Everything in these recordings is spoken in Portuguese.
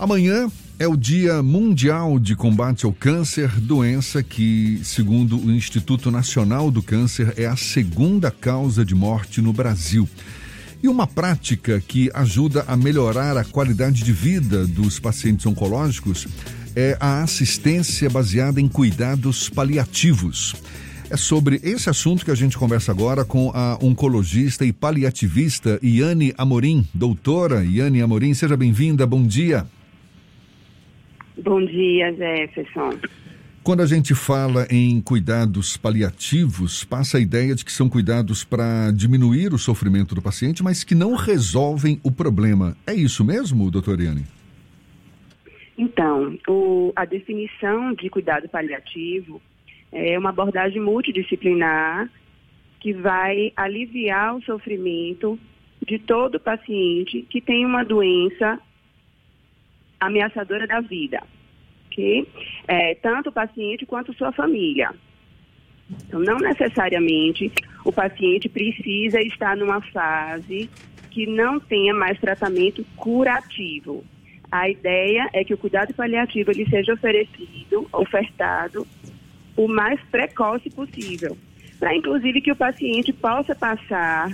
Amanhã é o Dia Mundial de Combate ao Câncer, doença que, segundo o Instituto Nacional do Câncer, é a segunda causa de morte no Brasil. E uma prática que ajuda a melhorar a qualidade de vida dos pacientes oncológicos é a assistência baseada em cuidados paliativos. É sobre esse assunto que a gente conversa agora com a oncologista e paliativista Iane Amorim. Doutora Iane Amorim, seja bem-vinda, bom dia. Bom dia, Jefferson. Quando a gente fala em cuidados paliativos, passa a ideia de que são cuidados para diminuir o sofrimento do paciente, mas que não resolvem o problema. É isso mesmo, doutora Iane? Então, o, a definição de cuidado paliativo é uma abordagem multidisciplinar que vai aliviar o sofrimento de todo paciente que tem uma doença ameaçadora da vida, ok? É, tanto o paciente quanto sua família. Então, não necessariamente o paciente precisa estar numa fase que não tenha mais tratamento curativo. A ideia é que o cuidado paliativo ele seja oferecido, ofertado o mais precoce possível, para inclusive que o paciente possa passar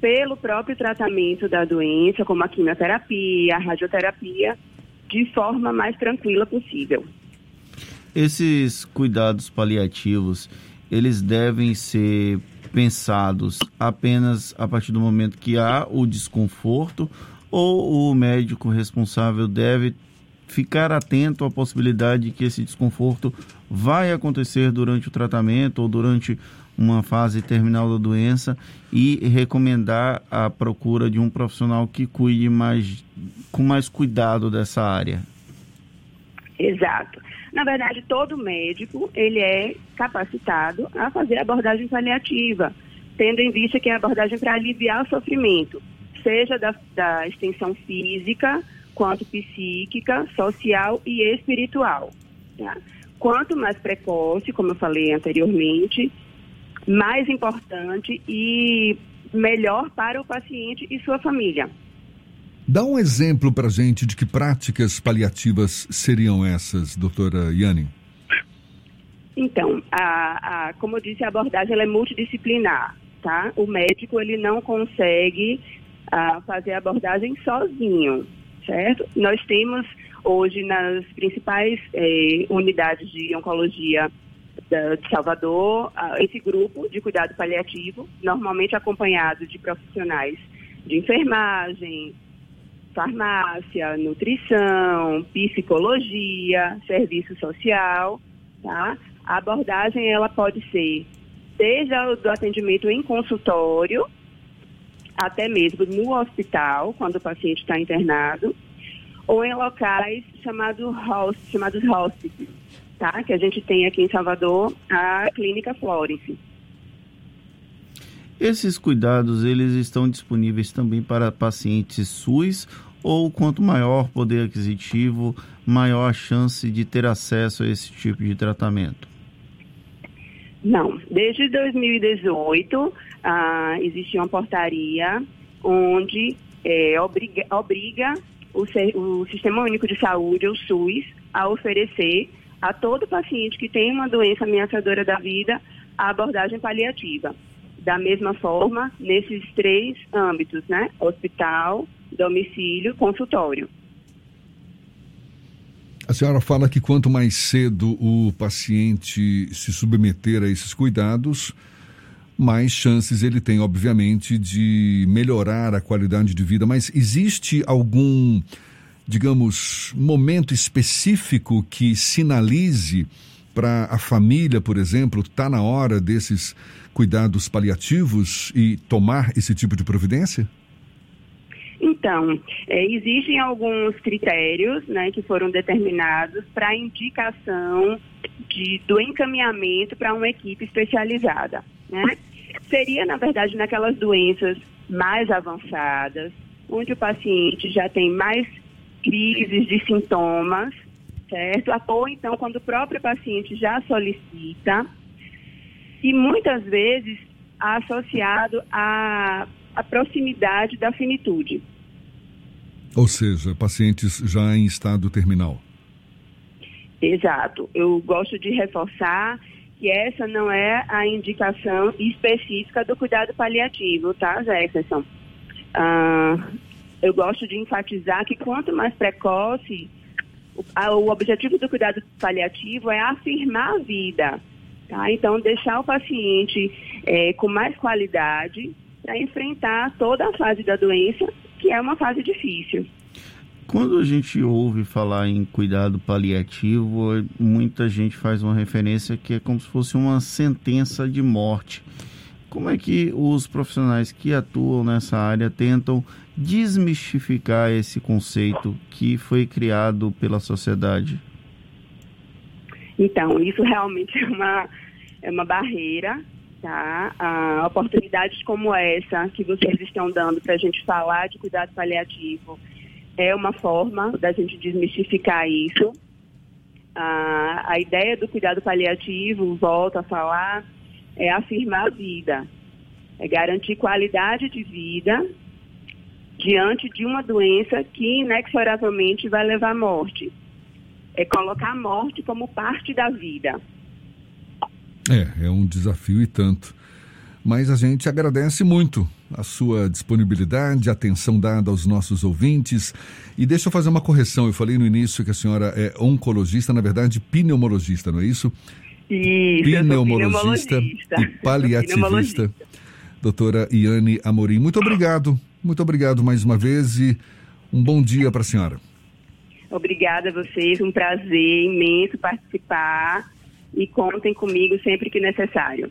pelo próprio tratamento da doença, como a quimioterapia, a radioterapia, de forma mais tranquila possível. Esses cuidados paliativos, eles devem ser pensados apenas a partir do momento que há o desconforto ou o médico responsável deve ficar atento à possibilidade de que esse desconforto vai acontecer durante o tratamento ou durante uma fase terminal da doença e recomendar a procura de um profissional que cuide mais com mais cuidado dessa área. Exato. Na verdade, todo médico ele é capacitado a fazer abordagem paliativa, tendo em vista que é abordagem para aliviar o sofrimento, seja da, da extensão física, quanto psíquica, social e espiritual. Tá? Quanto mais precoce, como eu falei anteriormente, mais importante e melhor para o paciente e sua família. Dá um exemplo para gente de que práticas paliativas seriam essas, doutora Yane? Então, a, a, como eu disse, a abordagem é multidisciplinar, tá? O médico, ele não consegue a, ah, fazer a abordagem sozinho, certo? Nós temos hoje nas principais eh, unidades de oncologia de Salvador, esse grupo de cuidado paliativo, normalmente acompanhado de profissionais de enfermagem, farmácia, nutrição, psicologia, serviço social, tá? A abordagem ela pode ser desde o atendimento em consultório até mesmo no hospital, quando o paciente está internado, ou em locais chamados host, chamados hospices, tá? Que a gente tem aqui em Salvador a Clínica Florence. Esses cuidados, eles estão disponíveis também para pacientes SUS ou quanto maior poder aquisitivo, maior a chance de ter acesso a esse tipo de tratamento? Não. Desde 2018, ah, existe uma portaria onde é, obriga, obriga o, o Sistema Único de Saúde, o SUS, a oferecer a todo paciente que tem uma doença ameaçadora da vida a abordagem paliativa. Da mesma forma, nesses três âmbitos, né? Hospital, domicílio, consultório. A senhora fala que quanto mais cedo o paciente se submeter a esses cuidados, mais chances ele tem, obviamente, de melhorar a qualidade de vida. Mas existe algum, digamos, momento específico que sinalize para a família, por exemplo, está na hora desses cuidados paliativos e tomar esse tipo de providência? Então, é, existem alguns critérios né, que foram determinados para indicação de, do encaminhamento para uma equipe especializada. Né? Seria, na verdade, naquelas doenças mais avançadas, onde o paciente já tem mais crises de sintomas, certo? Ou então, quando o próprio paciente já solicita, e muitas vezes associado à, à proximidade da finitude. Ou seja, pacientes já em estado terminal. Exato. Eu gosto de reforçar que essa não é a indicação específica do cuidado paliativo, tá, Jefferson? Ah, eu gosto de enfatizar que quanto mais precoce, o, objetivo do cuidado paliativo é afirmar a vida, tá? Então, deixar o paciente é, com mais qualidade para enfrentar toda a fase da doença, que é uma fase difícil. Quando a gente ouve falar em cuidado paliativo, muita gente faz uma referência que é como se fosse uma sentença de morte. Como é que os profissionais que atuam nessa área tentam desmistificar esse conceito que foi criado pela sociedade? Então, isso realmente é uma, é uma barreira, tá? Ah, oportunidades como essa que vocês estão dando para a gente falar de cuidado paliativo é uma forma da gente desmistificar isso. Ah, a ideia do cuidado paliativo, volto a falar, é afirmar a vida, é garantir qualidade de vida diante de uma doença que inexoravelmente vai levar à morte. É colocar a morte como parte da vida. É, é um desafio e tanto mas a gente agradece muito a sua disponibilidade, a atenção dada aos nossos ouvintes. E deixa eu fazer uma correção. Eu falei no início que a senhora é oncologista, na verdade, pneumologista, não é isso? Isso, pneumologista, pneumologista. e paliativista. Doutora Iane Amorim, muito obrigado. Muito obrigado mais uma vez e um bom dia para a senhora. Obrigada a vocês, um prazer imenso participar e contem comigo sempre que necessário.